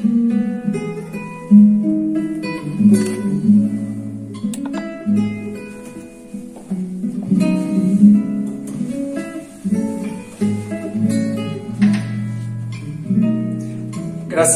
Graça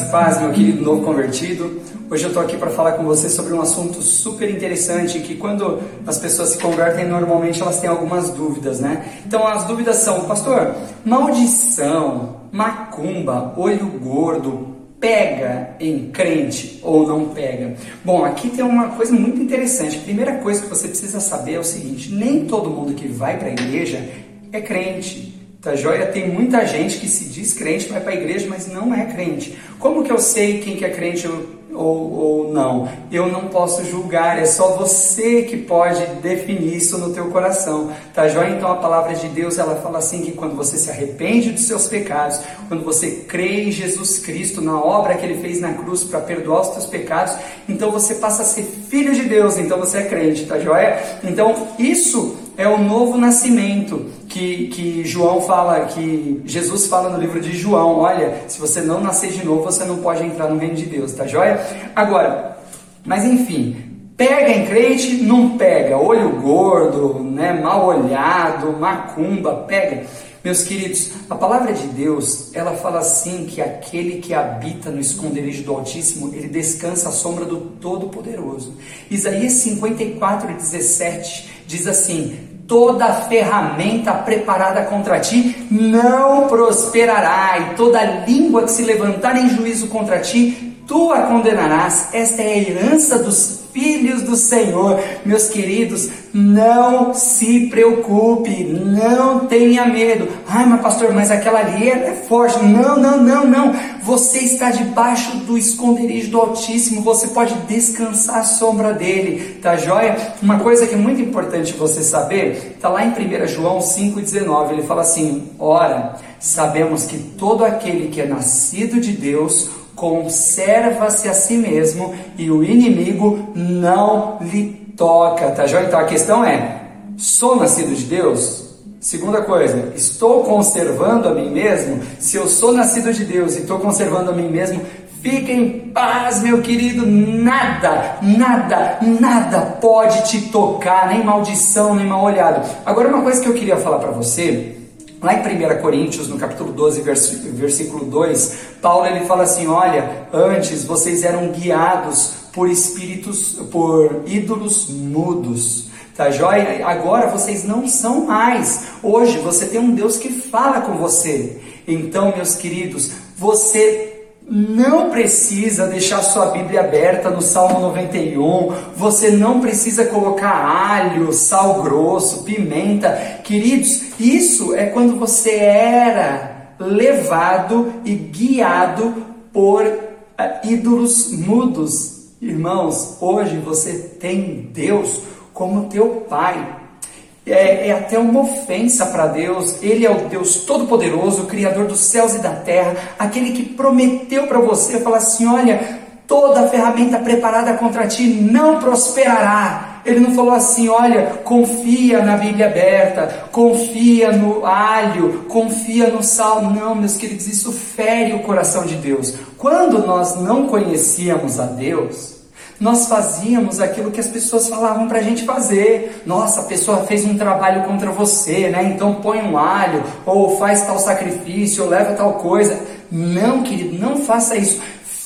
e paz, meu querido novo convertido. Hoje eu estou aqui para falar com você sobre um assunto super interessante que quando as pessoas se convertem, normalmente elas têm algumas dúvidas, né? Então as dúvidas são, pastor, maldição, macumba, olho gordo, pega em crente ou não pega? Bom, aqui tem uma coisa muito interessante. A primeira coisa que você precisa saber é o seguinte: nem todo mundo que vai para a igreja é crente. Tá joia? Tem muita gente que se diz crente, vai para a igreja, mas não é crente. Como que eu sei quem que é crente ou, ou não? Eu não posso julgar, é só você que pode definir isso no teu coração. Tá joia? Então a palavra de Deus, ela fala assim que quando você se arrepende dos seus pecados, quando você crê em Jesus Cristo, na obra que ele fez na cruz para perdoar os teus pecados, então você passa a ser filho de Deus, então você é crente, tá joia? Então isso é o novo nascimento que, que João fala, que Jesus fala no livro de João. Olha, se você não nascer de novo, você não pode entrar no reino de Deus, tá joia? Agora, mas enfim, pega em crente, não pega. Olho gordo, né, mal olhado, macumba, pega. Meus queridos, a palavra de Deus, ela fala assim que aquele que habita no esconderijo do Altíssimo, ele descansa à sombra do Todo-Poderoso. Isaías 54, 17 diz assim: toda ferramenta preparada contra ti não prosperará, e toda língua que se levantar em juízo contra ti, tu a condenarás. Esta é a herança dos filhos do Senhor. Meus queridos, não se preocupe, não tenha medo. Ai, mas pastor, mas aquela ali é forte. Não, não, não, não. Você está debaixo do esconderijo do Altíssimo, você pode descansar à sombra dele, tá joia? Uma coisa que é muito importante você saber, está lá em 1 João 5,19, ele fala assim: Ora, sabemos que todo aquele que é nascido de Deus, conserva-se a si mesmo e o inimigo não lhe toca, tá joia? Então a questão é: sou nascido de Deus? Segunda coisa, estou conservando a mim mesmo? Se eu sou nascido de Deus e estou conservando a mim mesmo, fique em paz, meu querido. Nada, nada, nada pode te tocar, nem maldição, nem mal olhado. Agora, uma coisa que eu queria falar para você Lá em 1 Coríntios, no capítulo 12, versículo 2, Paulo ele fala assim: Olha, antes vocês eram guiados por espíritos, por ídolos mudos. Tá joia? Agora vocês não são mais. Hoje você tem um Deus que fala com você. Então, meus queridos, você não precisa deixar sua Bíblia aberta no Salmo 91, você não precisa colocar alho, sal grosso, pimenta. Queridos, isso é quando você era levado e guiado por eh, ídolos mudos. Irmãos, hoje você tem Deus como teu Pai, é, é até uma ofensa para Deus. Ele é o Deus Todo-Poderoso, Criador dos céus e da terra, aquele que prometeu para você falar assim: olha, toda ferramenta preparada contra ti não prosperará. Ele não falou assim, olha, confia na Bíblia aberta, confia no alho, confia no sal. Não, meus queridos, isso fere o coração de Deus. Quando nós não conhecíamos a Deus, nós fazíamos aquilo que as pessoas falavam para a gente fazer. Nossa, a pessoa fez um trabalho contra você, né? Então põe um alho, ou faz tal sacrifício, ou leva tal coisa. Não, querido, não faça isso.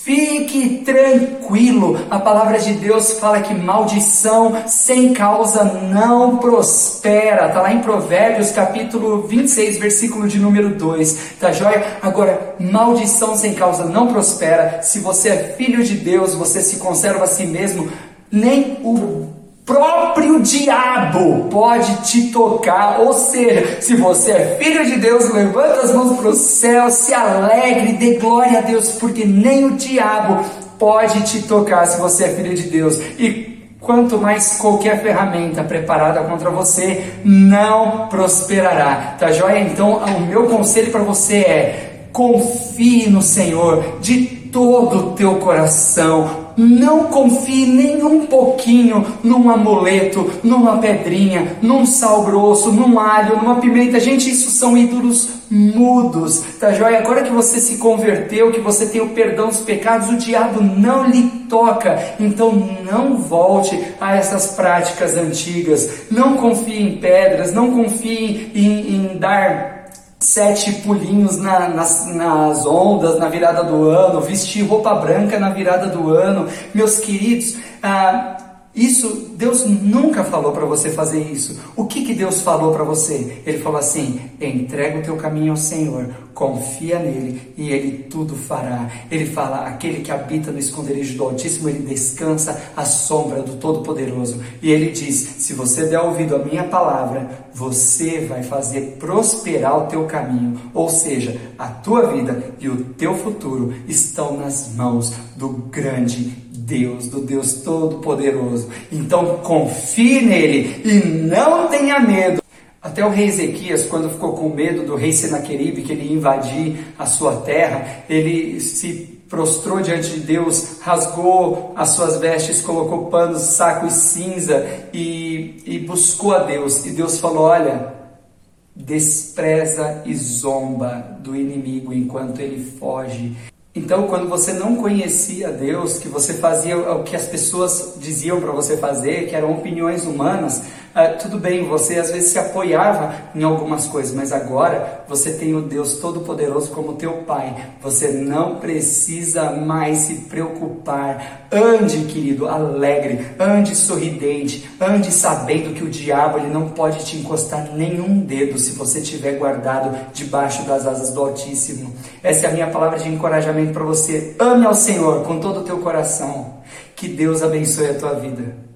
Fique tranquilo. A palavra de Deus fala que maldição sem causa não prospera. Está lá em Provérbios, capítulo 26, versículo de número 2. Tá joia? Agora, maldição sem causa não prospera. Se você é filho de Deus, você se conserva a si mesmo. Nem o próprio diabo pode te tocar. Ou seja, se você é filho de Deus, levanta as mãos para o céu, se alegre, dê glória a Deus, porque nem o diabo pode te tocar se você é filho de Deus. E quanto mais qualquer ferramenta preparada contra você não prosperará. Tá joia? Então, o meu conselho para você é confie no Senhor de todo o teu coração. Não confie nem um pouquinho num amuleto, numa pedrinha, num sal grosso, num alho, numa pimenta. Gente, isso são ídolos mudos, tá joia? Agora que você se converteu, que você tem o perdão dos pecados, o diabo não lhe toca. Então não volte a essas práticas antigas. Não confie em pedras, não confie em, em dar sete pulinhos na, nas, nas ondas na virada do ano, vestir roupa branca na virada do ano. Meus queridos, ah, isso, Deus nunca falou para você fazer isso. O que, que Deus falou para você? Ele falou assim: entrega o teu caminho ao Senhor, confia nele e ele tudo fará. Ele fala: aquele que habita no esconderijo do Altíssimo, ele descansa à sombra do Todo-Poderoso. E ele diz: se você der ouvido à minha palavra, você vai fazer prosperar o teu caminho. Ou seja, a tua vida e o teu futuro estão nas mãos do grande Deus, do Deus Todo-Poderoso. Então confie nele e não tenha medo. Até o rei Ezequias, quando ficou com medo do rei Senaqueribe, que ele invadir a sua terra, ele se prostrou diante de Deus, rasgou as suas vestes, colocou panos, saco e cinza e, e buscou a Deus. E Deus falou: Olha, despreza e zomba do inimigo enquanto ele foge. Então, quando você não conhecia Deus, que você fazia o que as pessoas diziam para você fazer, que eram opiniões humanas, ah, tudo bem, você às vezes se apoiava em algumas coisas, mas agora você tem o Deus Todo-Poderoso como teu Pai. Você não precisa mais se preocupar. Ande, querido, alegre, ande sorridente, ande sabendo que o diabo ele não pode te encostar nenhum dedo se você estiver guardado debaixo das asas do Altíssimo. Essa é a minha palavra de encorajamento para você. Ame ao Senhor com todo o teu coração. Que Deus abençoe a tua vida.